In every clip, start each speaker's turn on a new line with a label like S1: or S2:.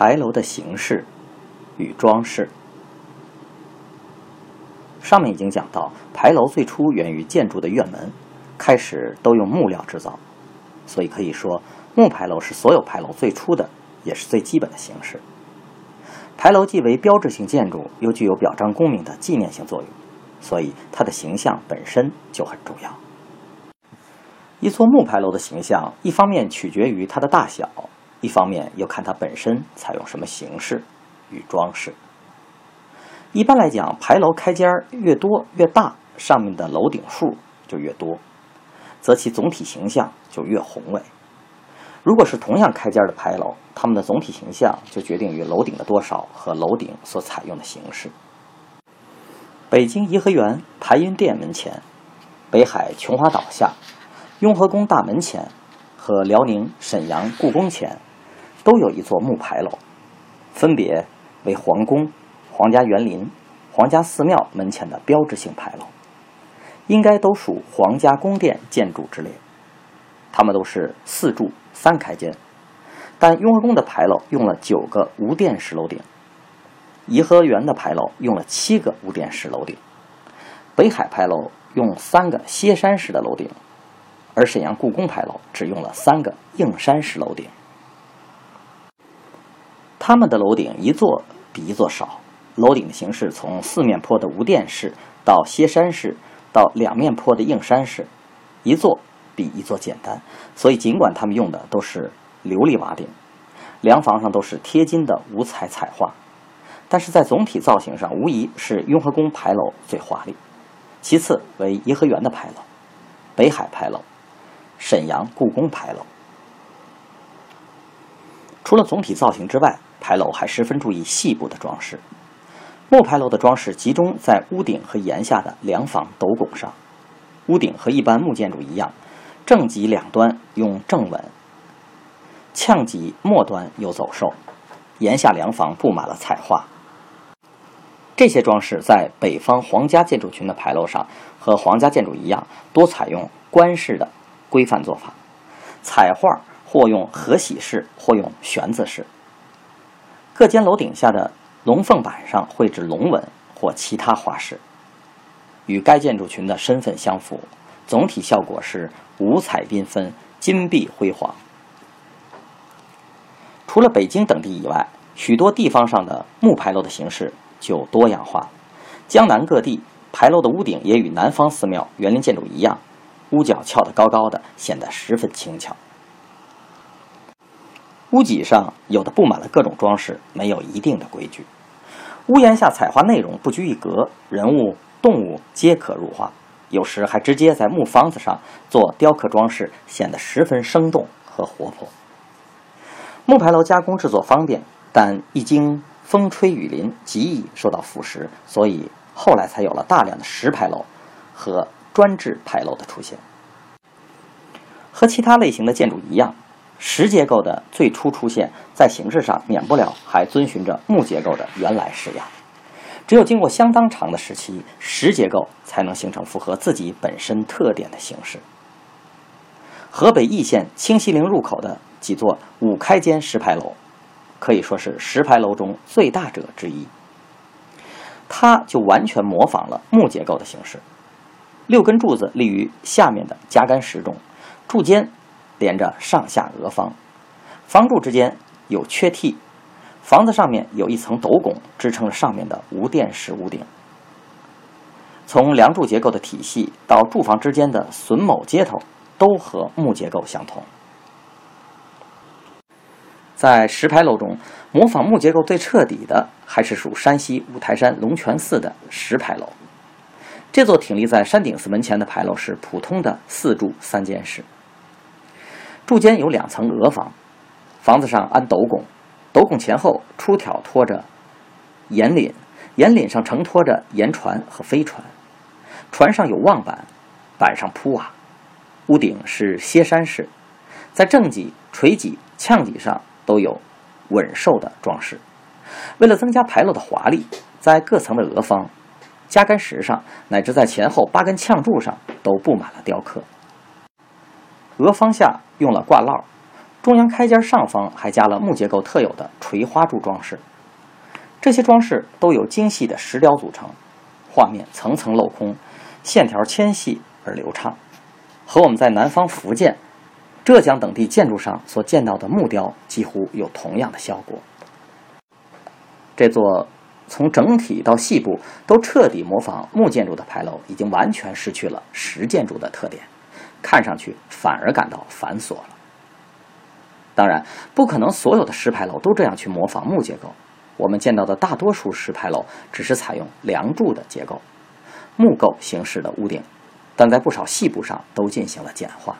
S1: 牌楼的形式与装饰。上面已经讲到，牌楼最初源于建筑的院门，开始都用木料制造，所以可以说木牌楼是所有牌楼最初的，也是最基本的形式。牌楼既为标志性建筑，又具有表彰功名的纪念性作用，所以它的形象本身就很重要。一座木牌楼的形象，一方面取决于它的大小。一方面要看它本身采用什么形式与装饰。一般来讲，牌楼开间越多越大，上面的楼顶数就越多，则其总体形象就越宏伟。如果是同样开间的牌楼，它们的总体形象就决定于楼顶的多少和楼顶所采用的形式。北京颐和园排云殿门前，北海琼华岛下，雍和宫大门前，和辽宁沈阳故宫前。都有一座木牌楼，分别为皇宫、皇家园林、皇家寺庙门前的标志性牌楼，应该都属皇家宫殿建筑之列。它们都是四柱三开间，但雍和宫的牌楼用了九个无殿式楼顶，颐和园的牌楼用了七个无殿式楼顶，北海牌楼用三个歇山式的楼顶，而沈阳故宫牌楼只用了三个硬山式楼顶。他们的楼顶一座比一座少，楼顶的形式从四面坡的无殿式到歇山式，到两面坡的硬山式，一座比一座简单。所以，尽管他们用的都是琉璃瓦顶，梁房上都是贴金的五彩彩画，但是在总体造型上，无疑是雍和宫牌楼最华丽，其次为颐和园的牌楼、北海牌楼、沈阳故宫牌楼。除了总体造型之外，牌楼还十分注意细部的装饰，木牌楼的装饰集中在屋顶和檐下的梁房斗拱上。屋顶和一般木建筑一样，正脊两端用正纹，呛脊末端有走兽，檐下梁房布满了彩画。这些装饰在北方皇家建筑群的牌楼上和皇家建筑一样，多采用官式的规范做法，彩画或用和玺式，或用玄字式。各间楼顶下的龙凤板上绘制龙纹或其他花饰，与该建筑群的身份相符，总体效果是五彩缤纷、金碧辉煌。除了北京等地以外，许多地方上的木牌楼的形式就多样化。江南各地牌楼的屋顶也与南方寺庙园林建筑一样，屋角翘得高高的，显得十分轻巧。屋脊上有的布满了各种装饰，没有一定的规矩。屋檐下彩画内容不拘一格，人物、动物皆可入画。有时还直接在木方子上做雕刻装饰，显得十分生动和活泼。木牌楼加工制作方便，但一经风吹雨淋，极易受到腐蚀，所以后来才有了大量的石牌楼和砖制牌楼的出现。和其他类型的建筑一样。石结构的最初出现，在形式上免不了还遵循着木结构的原来式样。只有经过相当长的时期，石结构才能形成符合自己本身特点的形式。河北易县清西陵入口的几座五开间石牌楼，可以说是石牌楼中最大者之一。它就完全模仿了木结构的形式，六根柱子立于下面的夹杆石中，柱间。连着上下额方，房柱之间有缺替，房子上面有一层斗拱支撑着上面的无殿式屋顶。从梁柱结构的体系到住房之间的榫卯接头，都和木结构相同。在石牌楼中，模仿木结构最彻底的还是属山西五台山龙泉寺的石牌楼。这座挺立在山顶寺门前的牌楼是普通的四柱三间式。柱间有两层额房，房子上安斗拱，斗拱前后出挑拖着岩檩，岩檩上承托着岩船和飞船，船上有望板，板上铺瓦，屋顶是歇山式，在正脊、垂脊、呛脊上都有稳兽的装饰。为了增加牌楼的华丽，在各层的额方、加杆石上，乃至在前后八根呛柱上，都布满了雕刻。额方下用了挂烙，中央开间上方还加了木结构特有的垂花柱装饰。这些装饰都由精细的石雕组成，画面层层镂空，线条纤细而流畅，和我们在南方福建、浙江等地建筑上所见到的木雕几乎有同样的效果。这座从整体到细部都彻底模仿木建筑的牌楼，已经完全失去了石建筑的特点，看上去反而感到繁琐了。当然，不可能所有的石牌楼都这样去模仿木结构。我们见到的大多数石牌楼只是采用梁柱的结构、木构形式的屋顶，但在不少细部上都进行了简化。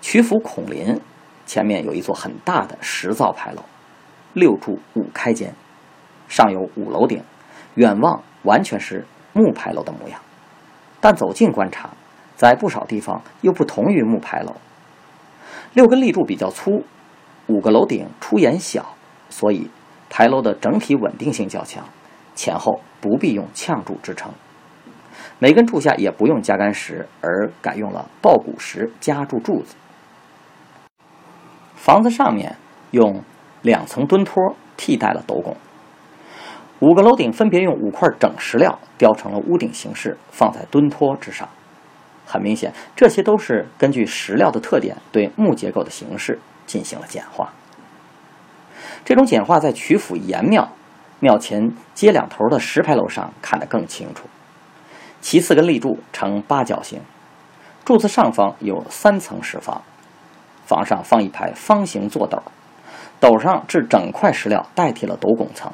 S1: 曲阜孔林前面有一座很大的石造牌楼。六柱五开间，上有五楼顶，远望完全是木牌楼的模样。但走近观察，在不少地方又不同于木牌楼。六根立柱比较粗，五个楼顶出檐小，所以牌楼的整体稳定性较强，前后不必用呛柱支撑。每根柱下也不用加杆石，而改用了抱鼓石夹住柱子。房子上面用。两层墩托替代了斗拱，五个楼顶分别用五块整石料雕成了屋顶形式，放在墩托之上。很明显，这些都是根据石料的特点对木结构的形式进行了简化。这种简化在曲阜岩庙庙前街两头的石牌楼上看得更清楚。其四根立柱呈八角形，柱子上方有三层石房，房上放一排方形座斗。斗上置整块石料代替了斗拱层，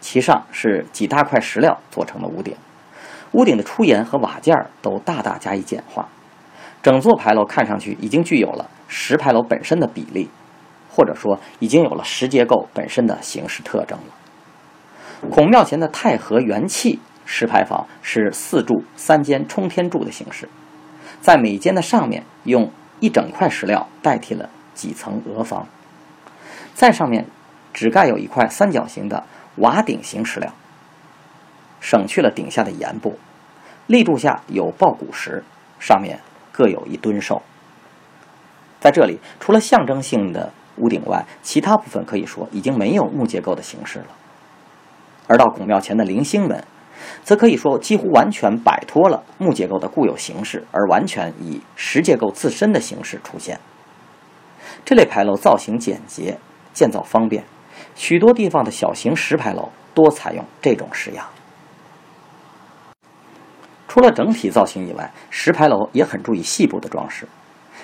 S1: 其上是几大块石料做成的屋顶，屋顶的出檐和瓦件都大大加以简化，整座牌楼看上去已经具有了石牌楼本身的比例，或者说已经有了石结构本身的形式特征了。孔庙前的太和元气石牌坊是四柱三间冲天柱的形式，在每间的上面用一整块石料代替了几层额房。在上面只盖有一块三角形的瓦顶形石料，省去了顶下的檐部。立柱下有抱鼓石，上面各有一墩兽。在这里，除了象征性的屋顶外，其他部分可以说已经没有木结构的形式了。而到孔庙前的棂星门，则可以说几乎完全摆脱了木结构的固有形式，而完全以石结构自身的形式出现。这类牌楼造型简洁。建造方便，许多地方的小型石牌楼多采用这种式样。除了整体造型以外，石牌楼也很注意细部的装饰。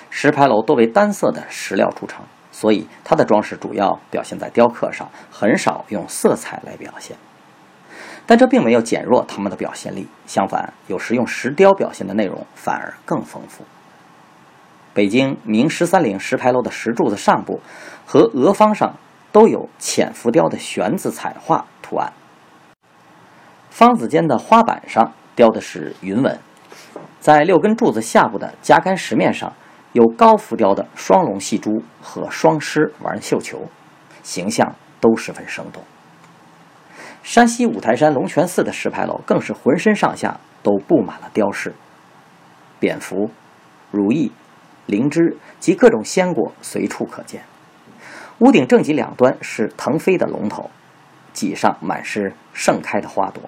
S1: 石牌楼多为单色的石料铸成，所以它的装饰主要表现在雕刻上，很少用色彩来表现。但这并没有减弱它们的表现力，相反，有时用石雕表现的内容反而更丰富。北京明十三陵石牌楼的石柱子上部和额方上都有浅浮雕的玄字彩画图案，方子间的花板上雕的是云纹，在六根柱子下部的夹杆石面上有高浮雕的双龙戏珠和双狮玩绣球，形象都十分生动。山西五台山龙泉寺的石牌楼更是浑身上下都布满了雕饰，蝙蝠、如意。灵芝及各种鲜果随处可见，屋顶正脊两端是腾飞的龙头，脊上满是盛开的花朵。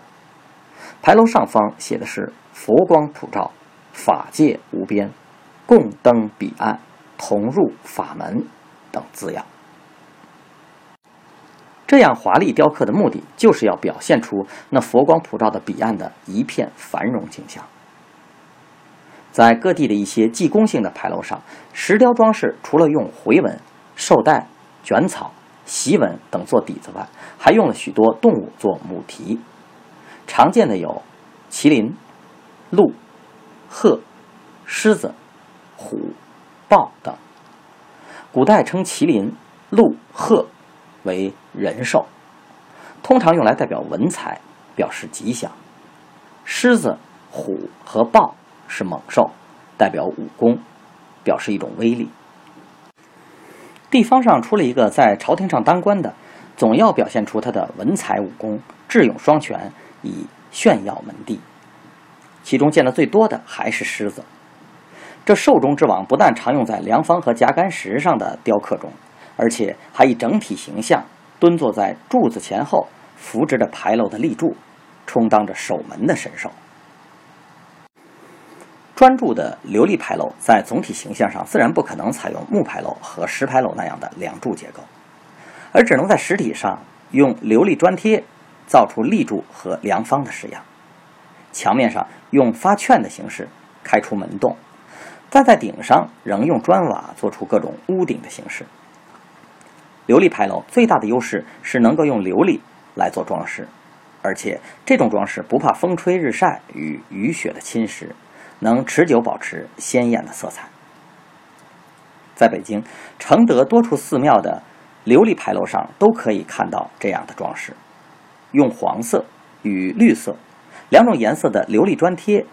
S1: 牌楼上方写的是“佛光普照，法界无边，共登彼岸，同入法门”等字样。这样华丽雕刻的目的，就是要表现出那佛光普照的彼岸的一片繁荣景象。在各地的一些技工性的牌楼上，石雕装饰除了用回纹、绶带、卷草、席纹等做底子外，还用了许多动物做母题。常见的有麒麟、鹿、鹤、狮子、虎、豹等。古代称麒麟、鹿、鹤为人兽，通常用来代表文采，表示吉祥。狮子、虎和豹是猛兽，代表武功，表示一种威力。地方上出了一个在朝廷上当官的，总要表现出他的文才武功、智勇双全，以炫耀门第。其中见的最多的还是狮子。这兽中之王不但常用在梁方和夹杆石上的雕刻中，而且还以整体形象蹲坐在柱子前后，扶着着牌楼的立柱，充当着守门的神兽。专注的琉璃牌楼在总体形象上自然不可能采用木牌楼和石牌楼那样的梁柱结构，而只能在实体上用琉璃砖贴造出立柱和梁方的式样，墙面上用发券的形式开出门洞。再在顶上仍用砖瓦做出各种屋顶的形式。琉璃牌楼最大的优势是能够用琉璃来做装饰，而且这种装饰不怕风吹日晒与雨雪的侵蚀，能持久保持鲜艳的色彩。在北京承德多处寺庙的琉璃牌楼上都可以看到这样的装饰，用黄色与绿色两种颜色的琉璃砖贴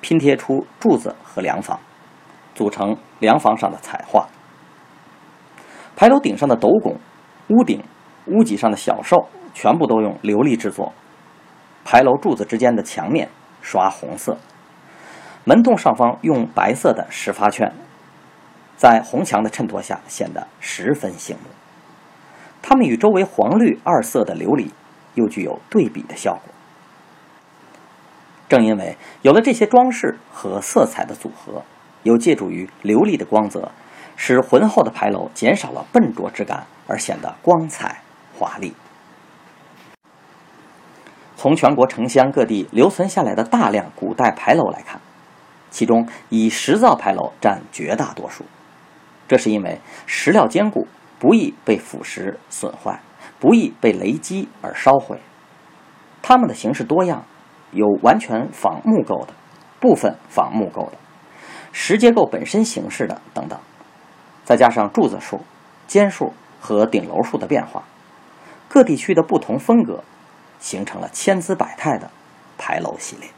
S1: 拼贴出柱子和梁房。组成梁房上的彩画，牌楼顶上的斗拱、屋顶、屋脊上的小兽全部都用琉璃制作。牌楼柱子之间的墙面刷红色，门洞上方用白色的石发圈，在红墙的衬托下显得十分醒目。它们与周围黄绿二色的琉璃又具有对比的效果。正因为有了这些装饰和色彩的组合。又借助于琉璃的光泽，使浑厚的牌楼减少了笨拙之感，而显得光彩华丽。从全国城乡各地留存下来的大量古代牌楼来看，其中以石造牌楼占绝大多数。这是因为石料坚固，不易被腐蚀损坏，不易被雷击而烧毁。它们的形式多样，有完全仿木构的，部分仿木构的。石结构本身形式的等等，再加上柱子数、间数和顶楼数的变化，各地区的不同风格，形成了千姿百态的牌楼系列。